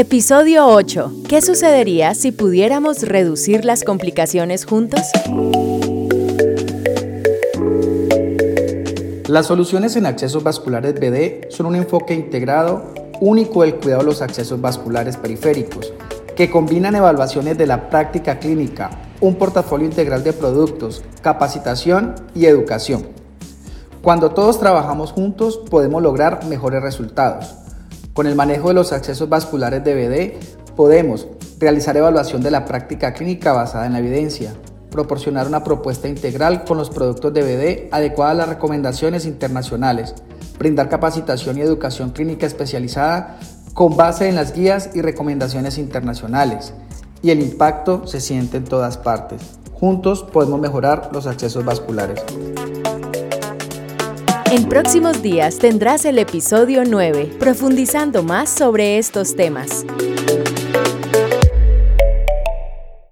Episodio 8. ¿Qué sucedería si pudiéramos reducir las complicaciones juntos? Las soluciones en accesos vasculares BD son un enfoque integrado único del cuidado de los accesos vasculares periféricos, que combinan evaluaciones de la práctica clínica, un portafolio integral de productos, capacitación y educación. Cuando todos trabajamos juntos podemos lograr mejores resultados. Con el manejo de los accesos vasculares de BD podemos realizar evaluación de la práctica clínica basada en la evidencia, proporcionar una propuesta integral con los productos de BD adecuada a las recomendaciones internacionales, brindar capacitación y educación clínica especializada con base en las guías y recomendaciones internacionales. Y el impacto se siente en todas partes. Juntos podemos mejorar los accesos vasculares. En próximos días tendrás el episodio 9, profundizando más sobre estos temas.